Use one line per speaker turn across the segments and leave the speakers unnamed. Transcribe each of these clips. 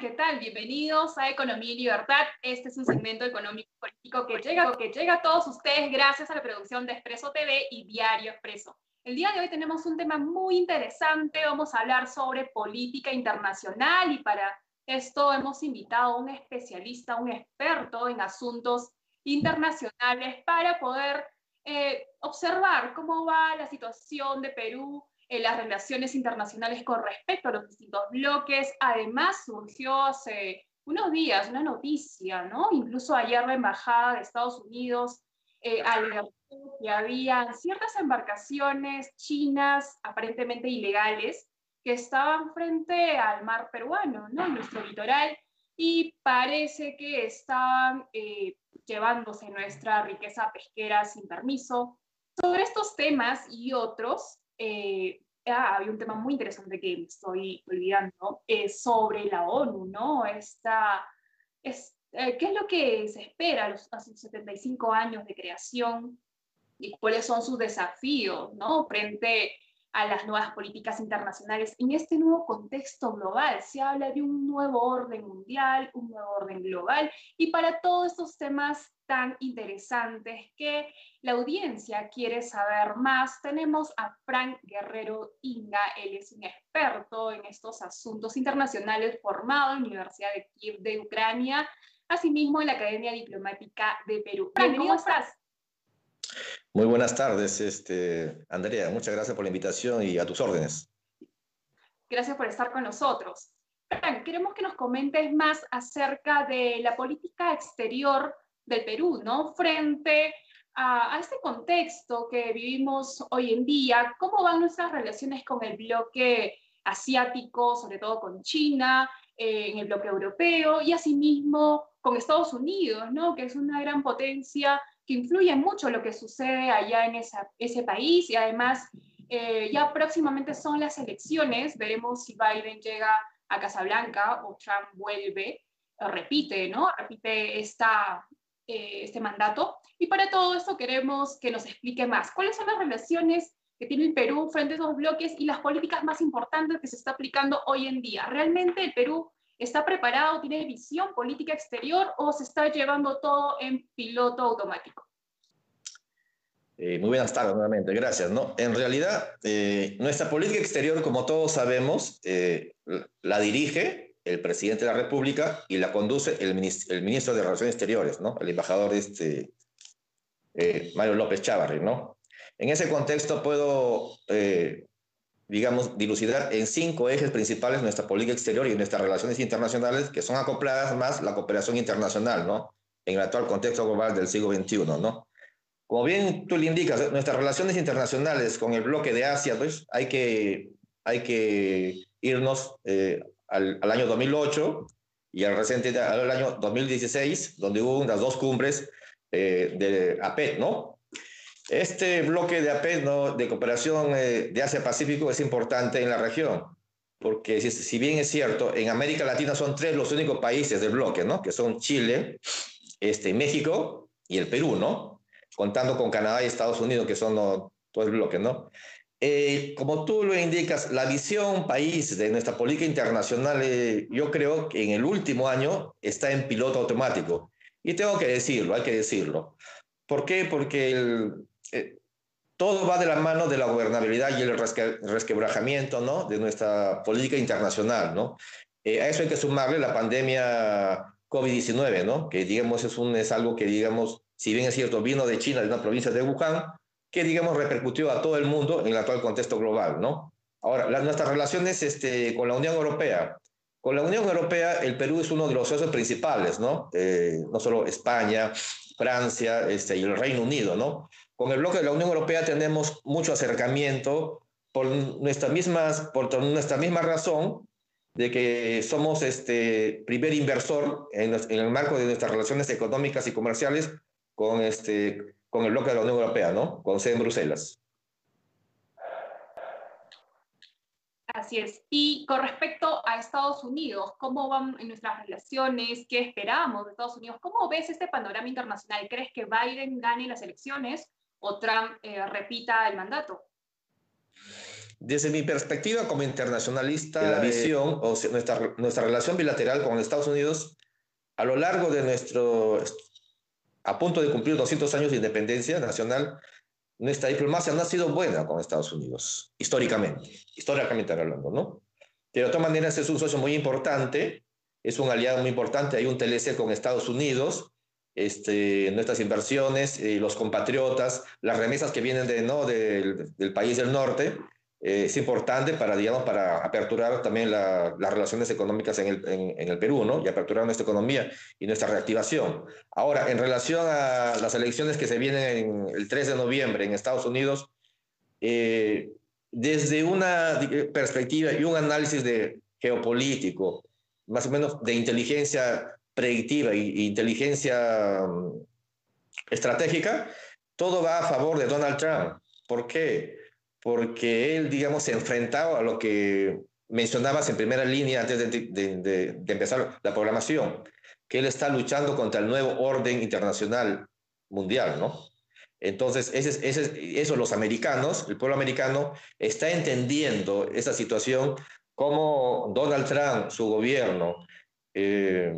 ¿Qué tal? Bienvenidos a Economía y Libertad. Este es un segmento económico político que llega, que llega a todos ustedes gracias a la producción de Expreso TV y Diario Expreso. El día de hoy tenemos un tema muy interesante. Vamos a hablar sobre política internacional y para esto hemos invitado a un especialista, un experto en asuntos internacionales para poder eh, observar cómo va la situación de Perú en las relaciones internacionales con respecto a los distintos bloques. Además, surgió hace unos días una noticia, ¿no? Incluso ayer la Embajada de Estados Unidos eh, alertó que había ciertas embarcaciones chinas aparentemente ilegales que estaban frente al mar peruano, ¿no? En nuestro litoral, y parece que estaban eh, llevándose nuestra riqueza pesquera sin permiso. Sobre estos temas y otros, eh, ah, hay un tema muy interesante que me estoy olvidando, es sobre la ONU, ¿no? Esta, es, eh, ¿Qué es lo que se espera a, los, sus 75 años de creación y cuáles son sus desafíos, ¿no? Frente a las nuevas políticas internacionales. En este nuevo contexto global se habla de un nuevo orden mundial, un nuevo orden global, y para todos estos temas tan interesantes que la audiencia quiere saber más, tenemos a Frank Guerrero Inga, él es un experto en estos asuntos internacionales formado en la Universidad de Kiev de Ucrania, asimismo en la Academia Diplomática de Perú. Frank, ¿cómo estás?
Muy buenas tardes, este, Andrea. Muchas gracias por la invitación y a tus órdenes.
Gracias por estar con nosotros. queremos que nos comentes más acerca de la política exterior del Perú, ¿no? Frente a, este contexto que vivimos hoy en día, ¿cómo van nuestras relaciones con el bloque asiático, sobre todo con China, eh, en el bloque europeo y asimismo con Estados Unidos, ¿no? Que es una gran potencia que influye mucho lo que sucede allá en ese país y además eh, ya próximamente son las elecciones, veremos si Biden llega a Casablanca o Trump vuelve, repite, ¿no? Repite esta, eh, este mandato. Y para todo esto queremos que nos explique más. ¿Cuáles son las relaciones que tiene el Perú frente a esos bloques y las políticas más importantes que se está aplicando hoy en día? ¿Realmente el Perú ¿Está preparado? ¿Tiene visión política exterior o se está llevando todo en piloto automático?
Eh, muy buenas tardes nuevamente, gracias. ¿no? En realidad, eh, nuestra política exterior, como todos sabemos, eh, la dirige el presidente de la República y la conduce el, el ministro de Relaciones Exteriores, ¿no? el embajador este, Mario López Chávarri. ¿no? En ese contexto puedo digamos, dilucidar en cinco ejes principales nuestra política exterior y nuestras relaciones internacionales, que son acopladas más la cooperación internacional, ¿no? En el actual contexto global del siglo XXI, ¿no? Como bien tú le indicas, nuestras relaciones internacionales con el bloque de Asia, pues hay que, hay que irnos eh, al, al, año 2008 y al reciente al año 2016, donde hubo unas dos cumbres eh, de APET, ¿no? Este bloque de APEC, de cooperación eh, de Asia-Pacífico, es importante en la región, porque si, bien es cierto, en América Latina son tres los únicos países del bloque, ¿no? que son Chile, este, México y el Perú, ¿no? contando con Canadá y Estados Unidos, que son todo el bloque. ¿no? Eh, como tú lo indicas, la visión país de nuestra política internacional, eh, yo creo que en el último año está en piloto automático. Y tengo que decirlo, hay que decirlo. ¿Por qué? Porque el, todo va de la mano de la gobernabilidad y el resquebrajamiento ¿no? de nuestra política internacional. ¿no? Eh, a eso hay que sumarle la pandemia COVID-19, ¿no? que digamos es, un, es algo que, digamos, si bien es cierto, vino de China, de una provincia de Wuhan, que, digamos, repercutió a todo el mundo en el actual contexto global. ¿no? Ahora, las, nuestras relaciones este, con la Unión Europea. Con la Unión Europea, el Perú es uno de los socios principales, ¿no? Eh, no solo España, Francia este, y el Reino Unido, ¿no? Con el bloque de la Unión Europea tenemos mucho acercamiento por nuestra misma, por nuestra misma razón de que somos este primer inversor en, el marco de nuestras relaciones económicas y comerciales con, este, con el bloque de la Unión Europea, ¿no? Con sede en Bruselas.
Así es. Y con respecto a Estados Unidos, ¿cómo van en nuestras relaciones? ¿Qué esperamos de Estados Unidos? ¿Cómo ves este panorama internacional? ¿Crees que Biden gane las elecciones o Trump eh, repita el mandato?
Desde mi perspectiva como internacionalista, la visión o nuestra, nuestra relación bilateral con Estados Unidos a lo largo de nuestro, a punto de cumplir 200 años de independencia nacional, nuestra diplomacia no ha sido buena con Estados Unidos, históricamente, históricamente hablando, ¿no? Pero de todas maneras es un socio muy importante, es un aliado muy importante, hay un TLC con Estados Unidos, este, nuestras inversiones, eh, los compatriotas, las remesas que vienen de, ¿no? del, del país del norte, eh, es importante para, digamos, para aperturar también las relaciones económicas en el, en, el, Perú, ¿no? Y aperturar nuestra economía y nuestra reactivación. Ahora, en relación a las elecciones que se vienen el 3 de noviembre en Estados Unidos, eh, desde una perspectiva y un análisis de geopolítico, más o menos de inteligencia predictiva e inteligencia mm, estratégica, todo va a favor de Donald Trump. ¿Por qué? porque él, digamos, se enfrentaba a lo que mencionabas en primera línea antes de, empezar la programación, que él está luchando contra el nuevo orden internacional mundial, ¿no? Entonces, ese, ese, eso los americanos, el pueblo americano, está entendiendo esa situación como Donald Trump, su gobierno, eh,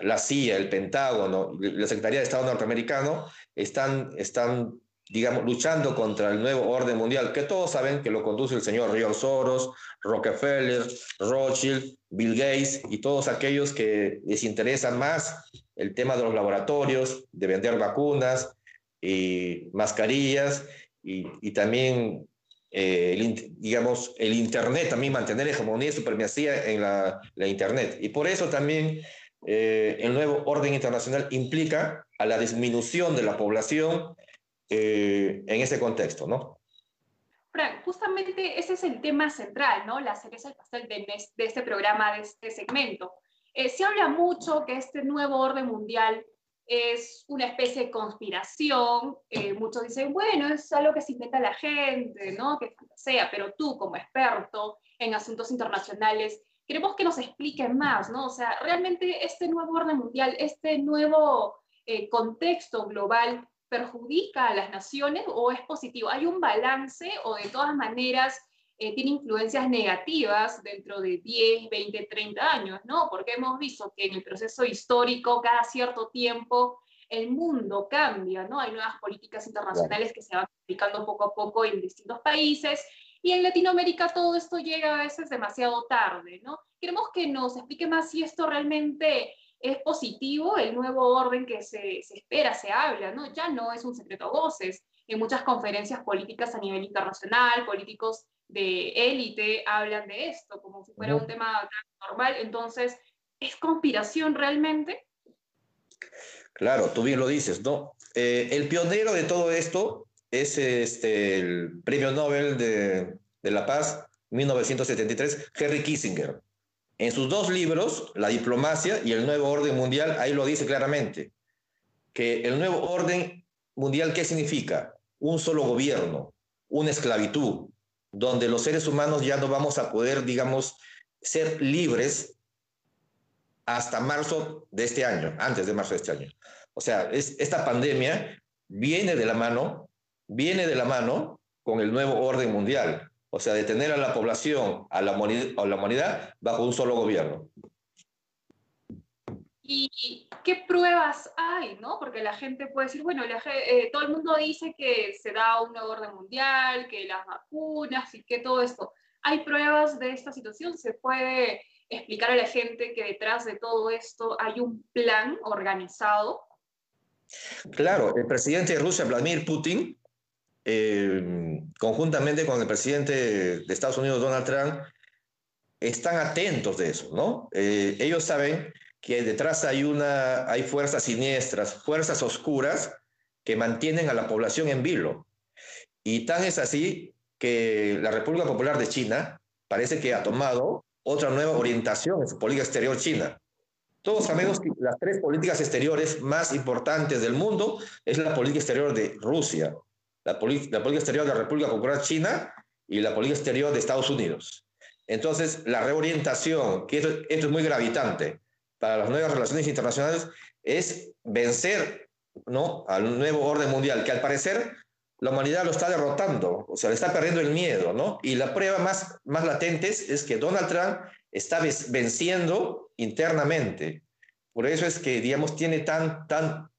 la CIA, el Pentágono, la Secretaría de Estado norteamericano, están, están digamos, luchando contra el nuevo orden mundial, que todos saben que lo conduce el señor George Soros, Rockefeller, Rothschild, Bill Gates y todos aquellos que les interesa más el tema de los laboratorios, de vender vacunas y mascarillas y, también, eh, el, digamos, el Internet, también mantener hegemonía y supremacía en la, Internet. Y por eso también eh, el nuevo orden internacional implica a la disminución de la población eh, en ese contexto, ¿no?
Frank, justamente ese es el tema central, ¿no? La cereza del pastel de, de este programa, de este segmento. Eh, se habla mucho que este nuevo orden mundial es una especie de conspiración. Eh, muchos dicen, bueno, es algo que se inventa la gente, ¿no? Que sea, pero tú como experto en asuntos internacionales, queremos que nos expliquen más, ¿no? O sea, realmente este nuevo orden mundial, este nuevo contexto global, perjudica a las naciones o es positivo? ¿Hay un balance o de todas maneras eh, tiene influencias negativas dentro de 10, 20, 30 años? ¿no? Porque hemos visto que en el proceso histórico, cada cierto tiempo, el mundo cambia, ¿no? Hay nuevas políticas internacionales que se van aplicando poco a poco en distintos países y en Latinoamérica todo esto llega a veces demasiado tarde, ¿no? Queremos que nos explique más si esto realmente es positivo el nuevo orden que se, se, espera, se habla, ¿no? Ya no es un secreto a voces. En muchas conferencias políticas a nivel internacional, políticos de élite hablan de esto como si fuera un tema normal. Entonces, ¿es conspiración realmente?
Claro, tú bien lo dices, ¿no? Eh, el pionero de todo esto es este, el Premio Nobel de, de la Paz 1973, Henry Kissinger. En sus dos libros, La diplomacia y el nuevo orden mundial, ahí lo dice claramente, que el nuevo orden mundial, ¿qué significa? Un solo gobierno, una esclavitud, donde los seres humanos ya no vamos a poder, digamos, ser libres hasta marzo de este año, antes de marzo de este año. O sea, es, esta pandemia viene de la mano, viene de la mano con el nuevo orden mundial. O sea, detener a la población, a la, a la humanidad, bajo un solo gobierno.
¿Y qué pruebas hay? ¿no? Porque la gente puede decir, bueno, eh, todo el mundo dice que se da un nuevo orden mundial, que las vacunas y que todo esto. ¿Hay pruebas de esta situación? ¿Se puede explicar a la gente que detrás de todo esto hay un plan organizado?
Claro, el presidente de Rusia, Vladimir Putin, eh, conjuntamente con el presidente de Estados Unidos, Donald Trump, están atentos de eso, ¿no? Eh, ellos saben que detrás hay, una, hay fuerzas siniestras, fuerzas oscuras que mantienen a la población en vilo. Y tan es así que la República Popular de China parece que ha tomado otra nueva orientación en su política exterior china. Todos sabemos que las tres políticas exteriores más importantes del mundo es la política exterior de Rusia, la, política exterior de la República Popular China y la política exterior de Estados Unidos. Entonces, la reorientación, que esto, es muy gravitante para las nuevas relaciones internacionales, es vencer ¿no? al nuevo orden mundial, que al parecer la humanidad lo está derrotando, o sea, le está perdiendo el miedo, ¿no? Y la prueba más, más latente es que Donald Trump está venciendo internamente. Por eso es que, digamos, tiene tan, tan,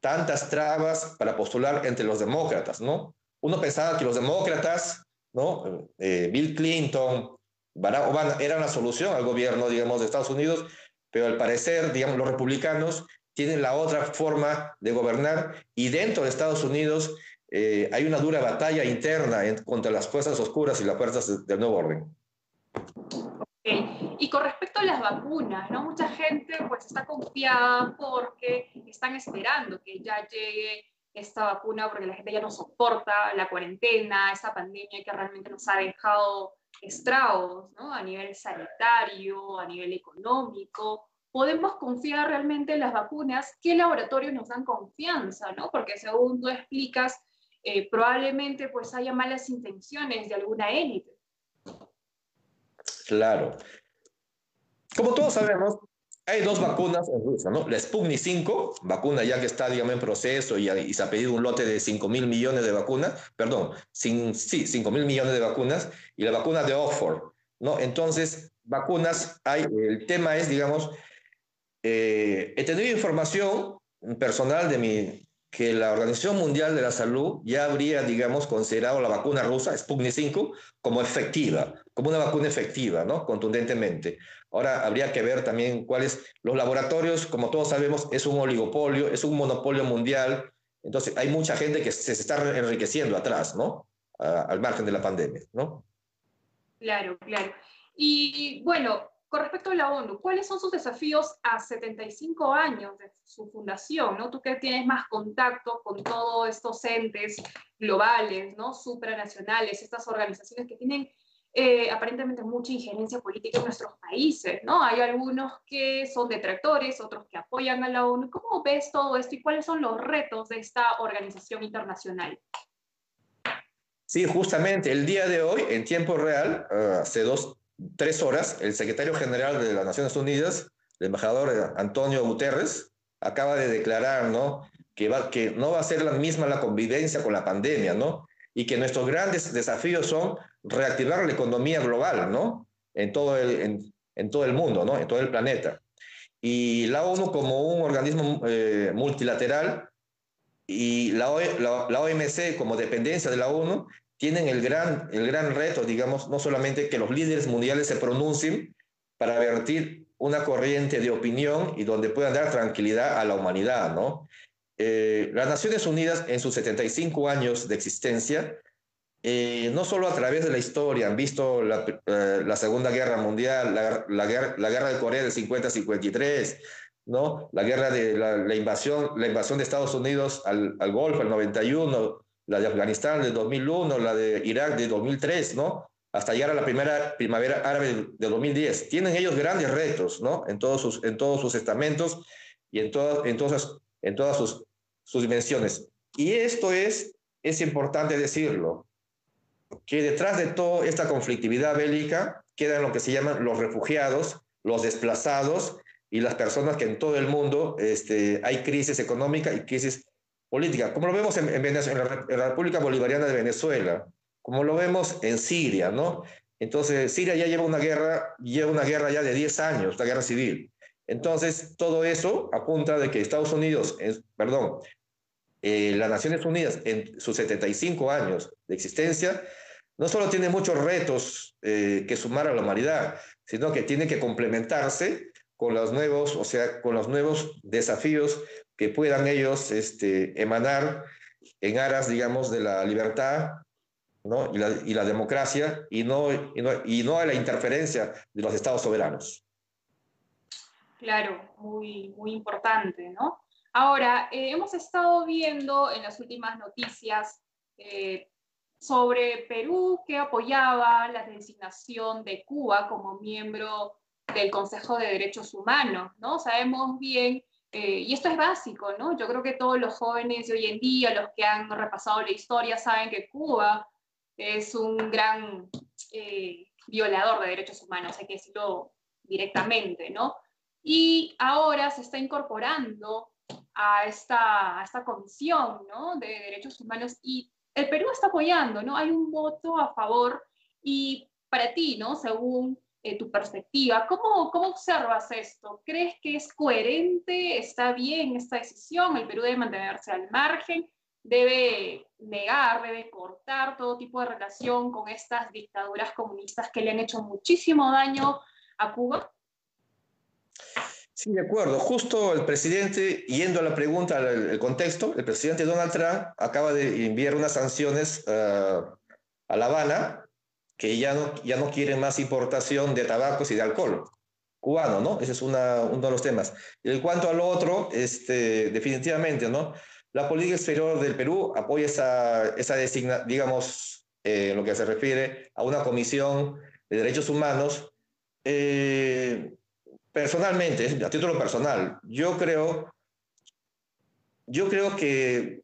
tantas trabas para postular entre los demócratas, ¿no? Uno pensaba que los demócratas, ¿no? Eh, Bill Clinton, Barack Obama era una solución al gobierno, digamos, de Estados Unidos, pero al parecer, digamos, los republicanos tienen la otra forma de gobernar y dentro de Estados Unidos eh, hay una dura batalla interna contra las fuerzas oscuras y las fuerzas del nuevo orden.
Y con respecto a las vacunas, ¿no? Mucha gente pues está confiada porque están esperando que ya llegue esta vacuna porque la gente ya no soporta la cuarentena, esta pandemia que realmente nos ha dejado estragos, ¿no? A nivel sanitario, a nivel económico. Podemos confiar realmente en las vacunas. ¿Qué laboratorios nos dan confianza, no? Porque según tú explicas, eh, probablemente pues haya malas intenciones de alguna élite.
Claro. Como todos sabemos, hay dos vacunas en Rusia, ¿no? La Sputnik 5, vacuna ya que está, digamos, en proceso y, se ha pedido un lote de 5 mil millones de vacunas, perdón, sin, sí, 5 mil millones de vacunas, y la vacuna de Oxford, ¿no? Entonces, vacunas, hay, el tema es, digamos, eh, he tenido información personal de mi, que la Organización Mundial de la Salud ya habría, digamos, considerado la vacuna rusa, Sputnik 5, como efectiva, como una vacuna efectiva, ¿no? Contundentemente. Ahora habría que ver también cuáles, los laboratorios, como todos sabemos, es un oligopolio, es un monopolio mundial, entonces hay mucha gente que se, está enriqueciendo atrás, ¿no? al margen de la pandemia, ¿no?
Claro, claro. Y bueno, con respecto a la ONU, ¿cuáles son sus desafíos a 75 años de su fundación? ¿no? Tú que tienes más contacto con todos estos entes globales, ¿no? supranacionales, estas organizaciones que tienen eh, aparentemente mucha injerencia política en nuestros países, ¿no? Hay algunos que son detractores, otros que apoyan a la ONU. ¿Cómo ves todo esto y cuáles son los retos de esta organización internacional?
Sí, justamente el día de hoy, en tiempo real, ah, hace dos, tres horas, el secretario general de las Naciones Unidas, el embajador Antonio Guterres, acaba de declarar, ¿no? Que, va, que no va a ser la misma la convivencia con la pandemia, ¿no? Y que nuestros grandes desafíos son reactivar la economía global, ¿no? En todo el, en, todo el mundo, ¿no? En todo el planeta. Y la ONU como un organismo eh, multilateral y la, la OMC como dependencia de la ONU tienen el gran, el gran reto, digamos, no solamente que los líderes mundiales se pronuncien para vertir una corriente de opinión y donde puedan dar tranquilidad a la humanidad, ¿no? Eh, las Naciones Unidas, en sus 75 años de existencia, eh, no solo a través de la historia, han visto la, eh, la Segunda Guerra Mundial, la, la, guerra, la, guerra, de Corea del 50-53, ¿no? La guerra de la, invasión, la invasión de Estados Unidos al, al Golfo, el 91, la de Afganistán de 2001, la de Irak de 2003, ¿no? Hasta llegar a la primera primavera árabe de 2010. Tienen ellos grandes retos, ¿no? En todos sus, en todos sus estamentos y en todas, en todas, en todas sus, sus dimensiones. Y esto es, es importante decirlo, que detrás de toda esta conflictividad bélica quedan lo que se llaman los refugiados, los desplazados y las personas que en todo el mundo este, hay crisis económica y crisis política, como lo vemos en, en, la, República Bolivariana de Venezuela, como lo vemos en Siria, ¿no? Entonces, Siria ya lleva una guerra, lleva una guerra ya de 10 años, la guerra civil. Entonces, todo eso apunta de que Estados Unidos, perdón, eh, las Naciones Unidas en sus 75 años de existencia, no solo tiene muchos retos eh, que sumar a la humanidad, sino que tiene que complementarse con los nuevos, o sea, con los nuevos desafíos que puedan ellos este, emanar en aras, digamos, de la libertad ¿no? y, la, y, la, democracia y no, y no, y, no, a la interferencia de los estados soberanos.
Claro, muy, muy importante, ¿no? Ahora, eh, hemos estado viendo en las últimas noticias eh, sobre Perú que apoyaba la designación de Cuba como miembro del Consejo de Derechos Humanos, ¿no? Sabemos bien eh, y esto es básico, ¿no? Yo creo que todos los jóvenes de hoy en día, los que han repasado la historia, saben que Cuba es un gran eh, violador de derechos humanos, hay que decirlo directamente, ¿no? Y ahora se está incorporando a esta, a esta comisión, ¿no? De derechos humanos y el Perú está apoyando, ¿no? Hay un voto a favor y para ti, ¿no? Según eh, tu perspectiva, ¿cómo, ¿cómo observas esto? ¿Crees que es coherente? ¿Está bien esta decisión? ¿El Perú debe mantenerse al margen? ¿Debe negar, debe cortar todo tipo de relación con estas dictaduras comunistas que le han hecho muchísimo daño a Cuba?
Sí, de acuerdo. Justo el presidente, yendo a la pregunta, el, contexto, el presidente Donald Trump acaba de enviar unas sanciones uh, a La Habana que ya no, ya no quieren más importación de tabacos y de alcohol cubano, ¿no? Ese es una, uno de los temas. En cuanto a lo otro, este, definitivamente, ¿no? La política exterior del Perú apoya esa, esa designa, digamos, eh, lo que se refiere a una comisión de derechos humanos. Eh, personalmente, a título personal, yo creo, yo creo que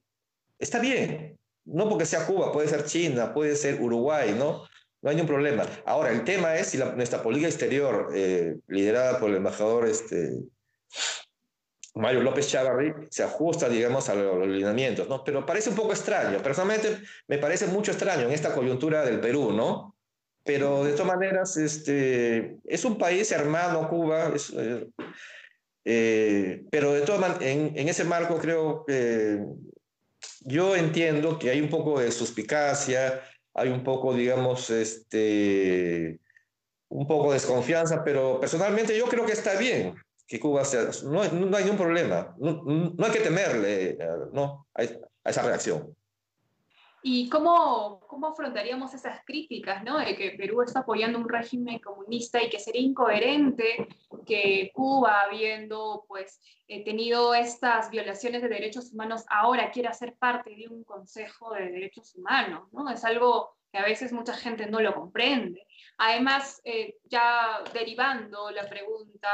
está bien, no porque sea Cuba, puede ser China, puede ser Uruguay, ¿no? No hay ningún problema. Ahora, el tema es si nuestra política exterior, eh, liderada por el embajador este, Mario López Chavarri, se ajusta, digamos, a los lineamientos, ¿no? Pero parece un poco extraño. Personalmente, me parece mucho extraño en esta coyuntura del Perú, ¿no? Pero de todas maneras, este, es un país hermano, Cuba, eh, eh, pero de todas en, en, ese marco creo que yo entiendo que hay un poco de suspicacia, hay un poco, digamos, este, un poco de desconfianza, pero personalmente yo creo que está bien que Cuba sea, no, no hay ningún problema, no, no hay que temerle eh, no, a, a esa reacción.
¿Y cómo, cómo afrontaríamos esas críticas, ¿no? De que Perú está apoyando un régimen comunista y que sería incoherente que Cuba, habiendo pues eh, tenido estas violaciones de derechos humanos, ahora quiera ser parte de un Consejo de Derechos Humanos, ¿no? Es algo que a veces mucha gente no lo comprende. Además, eh, ya derivando la pregunta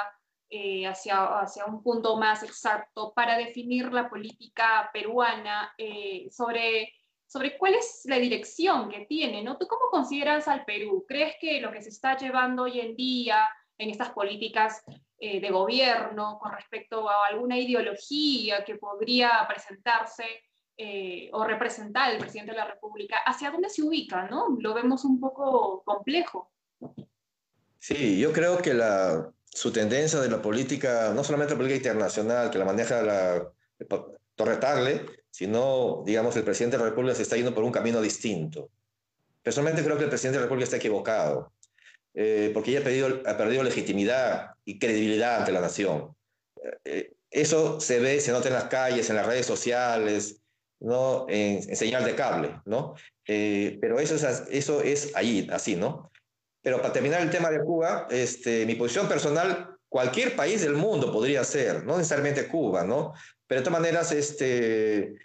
eh, hacia, hacia un punto más exacto, para definir la política peruana sobre sobre cuál es la dirección que tiene, ¿no? ¿Tú cómo consideras al Perú? ¿Crees que lo que se está llevando hoy en día en estas políticas eh, de gobierno con respecto a alguna ideología que podría presentarse eh, o representar el presidente de la República, ¿hacia dónde se ubica, no? Lo vemos un poco complejo.
Sí, yo creo que la, su tendencia de la política, no solamente la política internacional, que la maneja la Torre sino, digamos, el presidente de la República se está yendo por un camino distinto. Personalmente creo que el presidente de la República está equivocado, eh, porque ella ha perdido, ha perdido legitimidad y credibilidad ante la nación. Eh, eso se ve, se nota en las calles, en las redes sociales, ¿no? en, señal de cable, ¿no? Eh, pero eso es, eso es allí, así, ¿no? Pero para terminar el tema de Cuba, este, mi posición personal, cualquier país del mundo podría ser, no necesariamente Cuba, ¿no? Pero de todas maneras, este,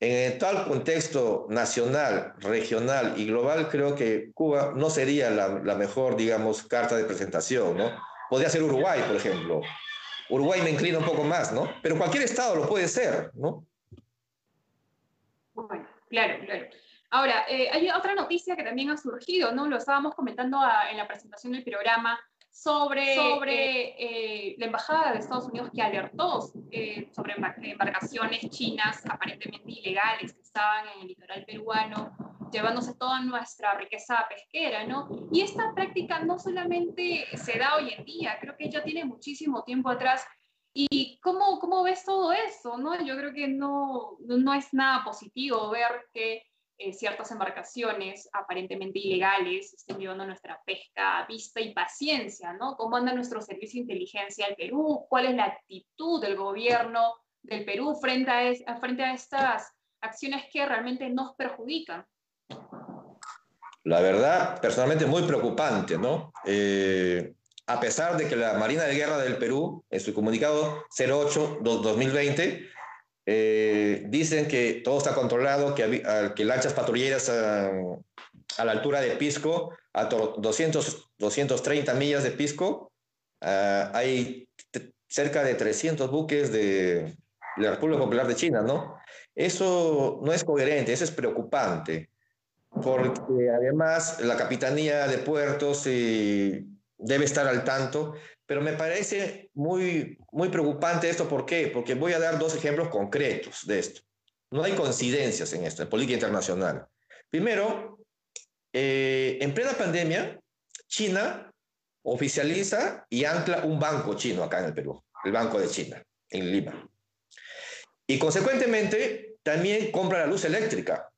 en tal contexto nacional, regional y global, creo que Cuba no sería la, mejor, digamos, carta de presentación, ¿no? Podría ser Uruguay, por ejemplo. Uruguay me inclina un poco más, ¿no? Pero cualquier estado lo puede ser, ¿no?
Bueno, claro, claro. Ahora, eh, hay otra noticia que también ha surgido, ¿no? Lo estábamos comentando a, en la presentación del programa, sobre, sobre eh, la Embajada de Estados Unidos que alertó eh, sobre embarcaciones chinas aparentemente ilegales que estaban en el litoral peruano, llevándose toda nuestra riqueza pesquera, ¿no? Y esta práctica no solamente se da hoy en día, creo que ya tiene muchísimo tiempo atrás. ¿Y cómo, cómo ves todo eso, no? Yo creo que no, no es nada positivo ver que eh, ciertas embarcaciones aparentemente ilegales estén llevando nuestra pesca a vista y paciencia, ¿no? ¿Cómo anda nuestro servicio de inteligencia al Perú? ¿Cuál es la actitud del gobierno del Perú frente a, frente a estas acciones que realmente nos perjudican?
La verdad, personalmente muy preocupante, ¿no? Eh, a pesar de que la Marina de Guerra del Perú, en su comunicado 08-2020, eh, dicen que todo está controlado, que, que lanchas patrulleras a, la altura de Pisco, a 200, 230 millas de Pisco, ah, hay cerca de 300 buques de, la República Popular de China, ¿no? Eso no es coherente, eso es preocupante, porque además la Capitanía de Puertos eh, debe estar al tanto pero me parece muy, muy preocupante esto. ¿Por qué? Porque voy a dar dos ejemplos concretos de esto. no hay coincidencias en esto, en política internacional. Primero, eh, en plena pandemia, China oficializa y ancla un banco chino acá en el Perú, el Banco de China, en Lima. Y consecuentemente, también compra la luz eléctrica.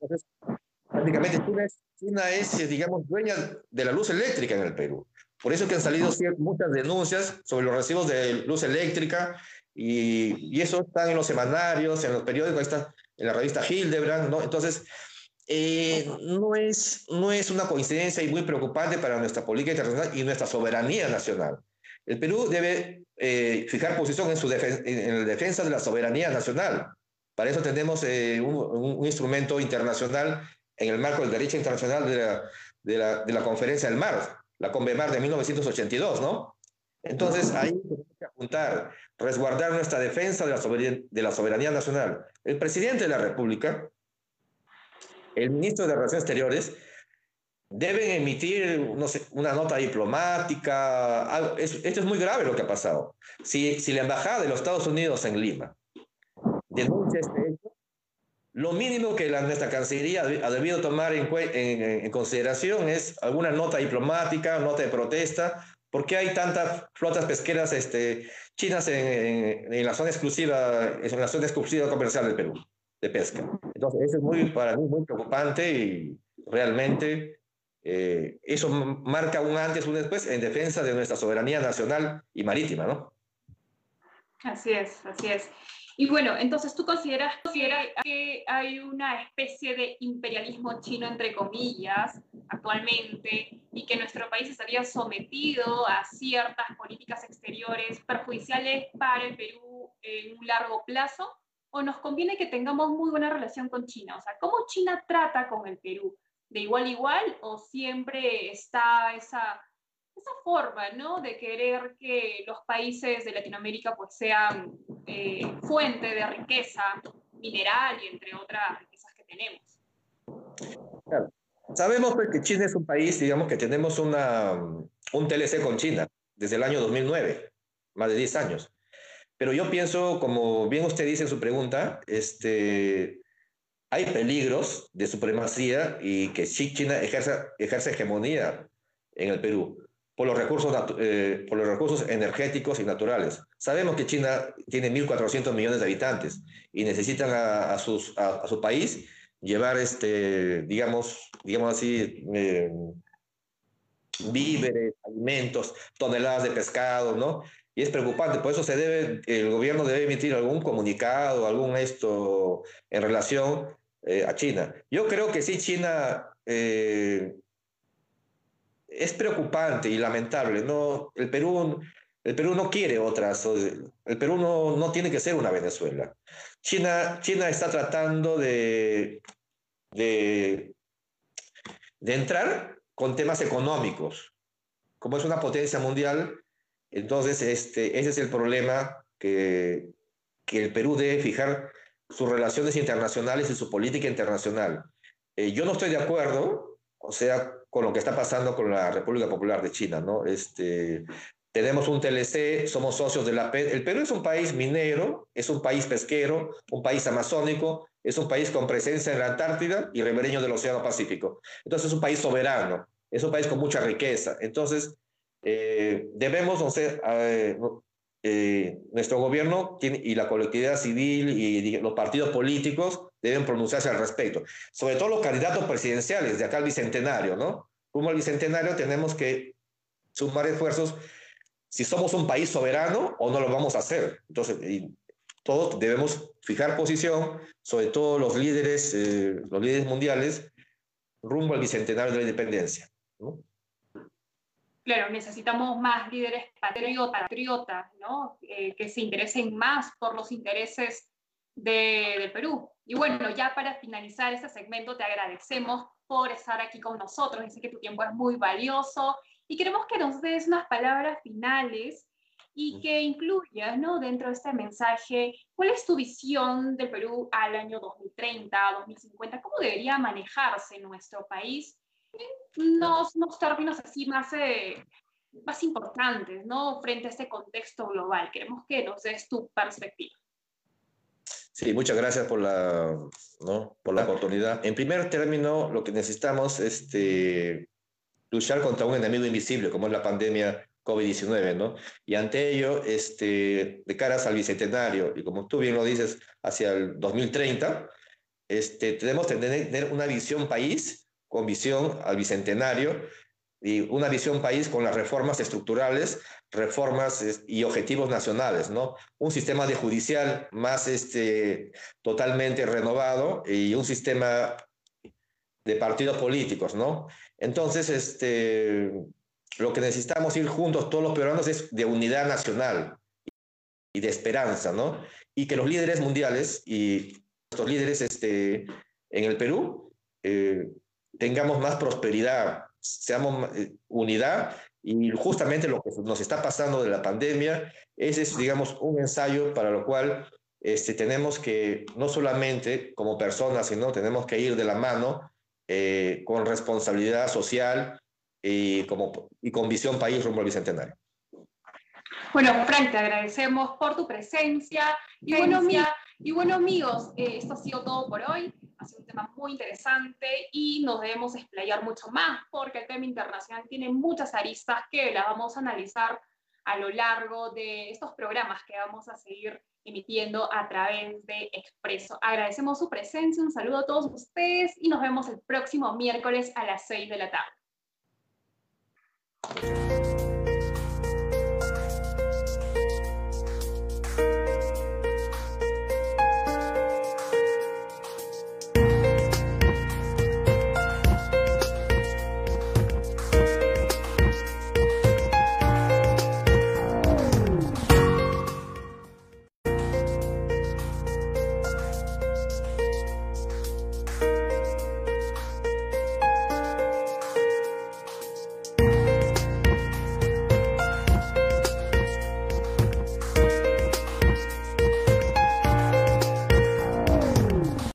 Entonces, prácticamente China es, digamos, dueña de la luz eléctrica en el Perú. Por eso que han salido muchas denuncias sobre los recibos de luz eléctrica y, y eso está en los semanarios, en los periódicos, está en la revista Hildebrand, ¿no? Entonces, eh, no, es, no es una coincidencia y muy preocupante para nuestra política internacional y nuestra soberanía nacional. El Perú debe eh, fijar posición en, su en la defensa de la soberanía nacional. Para eso tenemos eh, un, un, instrumento internacional en el marco del derecho internacional de la, de la, de la Conferencia del Mar, la CONVEMAR de 1982, ¿no? Entonces, ahí tenemos que apuntar, resguardar nuestra defensa de la, soberanía, de la soberanía nacional. El presidente de la República, el ministro de Relaciones Exteriores, deben emitir, una nota diplomática. esto es muy grave lo que ha pasado. Si, la Embajada de los Estados Unidos en Lima denuncia este lo mínimo que la, nuestra Cancillería ha debido tomar en, en, en, consideración es alguna nota diplomática, nota de protesta, ¿Por qué hay tantas flotas pesqueras este, chinas en, en, la zona exclusiva, en la zona exclusiva comercial del Perú, de pesca? Entonces, eso es muy, para mí muy preocupante y realmente eh, eso marca un antes, un después en defensa de nuestra soberanía nacional y marítima, ¿no?
Así es, así es. Y bueno, entonces tú consideras, que hay una especie de imperialismo chino, entre comillas, actualmente, y que nuestro país estaría sometido a ciertas políticas exteriores perjudiciales para el Perú en un largo plazo, o nos conviene que tengamos muy buena relación con China. O sea, ¿cómo China trata con el Perú? ¿De igual a igual o siempre está esa esa forma, ¿no? De querer que los países de Latinoamérica pues sean eh, fuente de riqueza mineral y entre otras riquezas que tenemos.
Sabemos pues, que China es un país, digamos, que tenemos una, un TLC con China desde el año 2009, más de 10 años. Pero yo pienso, como bien usted dice en su pregunta, este, hay peligros de supremacía y que China ejerza, ejerce hegemonía en el Perú por los, recursos, eh, por los recursos energéticos y naturales. Sabemos que China tiene 1.400 millones de habitantes y necesitan a, sus, a, su país llevar, este, digamos, digamos así, eh, víveres, alimentos, toneladas de pescado, ¿no? Y es preocupante, por eso se debe, el gobierno debe emitir algún comunicado, algún esto en relación eh, a China. Yo creo que sí, China es preocupante y lamentable. No, el, Perú, el Perú no quiere otras, el Perú no, no tiene que ser una Venezuela. China, China está tratando de, de, de entrar con temas económicos. Como es una potencia mundial, entonces este, ese es el problema que, que el Perú debe fijar sus relaciones internacionales y su política internacional. Eh, yo no estoy de acuerdo, o sea, con lo que está pasando con la República Popular de China, ¿no? Este, tenemos un TLC, somos socios de la PED. El Perú es un país minero, es un país pesquero, un país amazónico, es un país con presencia en la Antártida y ribereño del Océano Pacífico. Entonces es un país soberano, es un país con mucha riqueza. Entonces eh, debemos, no sé, eh, eh, nuestro gobierno y la colectividad civil y, los partidos políticos deben pronunciarse al respecto. Sobre todo los candidatos presidenciales de acá al Bicentenario, ¿no? Como al Bicentenario tenemos que sumar esfuerzos si somos un país soberano o no lo vamos a hacer. Entonces, todos debemos fijar posición, sobre todo los líderes, eh, los líderes mundiales, rumbo al Bicentenario de la Independencia. ¿no?
claro, necesitamos más líderes patriotas, ¿no? Eh, que se interesen más por los intereses de, del Perú. Y bueno, ya para finalizar este segmento, te agradecemos por estar aquí con nosotros. Dice que tu tiempo es muy valioso y queremos que nos des unas palabras finales y que incluyas, ¿no? Dentro de este mensaje, ¿cuál es tu visión del Perú al año 2030, 2050? ¿Cómo debería manejarse nuestro país unos, unos términos así más, eh, más importantes, ¿no? Frente a este contexto global. Queremos que nos des tu perspectiva.
Sí, muchas gracias por la, ¿no? por la oportunidad. En primer término, lo que necesitamos es este, luchar contra un enemigo invisible, como es la pandemia COVID-19, ¿no? Y ante ello, este, de caras al bicentenario, y como tú bien lo dices, hacia el 2030, este, tenemos que tener una visión país con visión al bicentenario y una visión país con las reformas estructurales, reformas y objetivos nacionales, ¿no? Un sistema de judicial más este, totalmente renovado y un sistema de partidos políticos, ¿no? Entonces, este, lo que necesitamos ir juntos todos los peruanos es de unidad nacional y de esperanza, ¿no? Y que los líderes mundiales y nuestros líderes este, en el Perú eh, tengamos más prosperidad, seamos eh, unidad y justamente lo que nos está pasando de la pandemia ese es, digamos, un ensayo para lo cual este, tenemos que, no solamente como personas, sino tenemos que ir de la mano eh, con responsabilidad social y, como, y con visión país rumbo al Bicentenario.
Bueno, Frank, te agradecemos por tu presencia. Y bueno, y bueno amigos, eh, esto ha sido todo por hoy. Ha sido un tema muy interesante y nos debemos explayar mucho más porque el tema internacional tiene muchas aristas que la vamos a analizar a lo largo de estos programas que vamos a seguir emitiendo a través de Expreso. Agradecemos su presencia, un saludo a todos ustedes y nos vemos el próximo miércoles a las 6 de la tarde.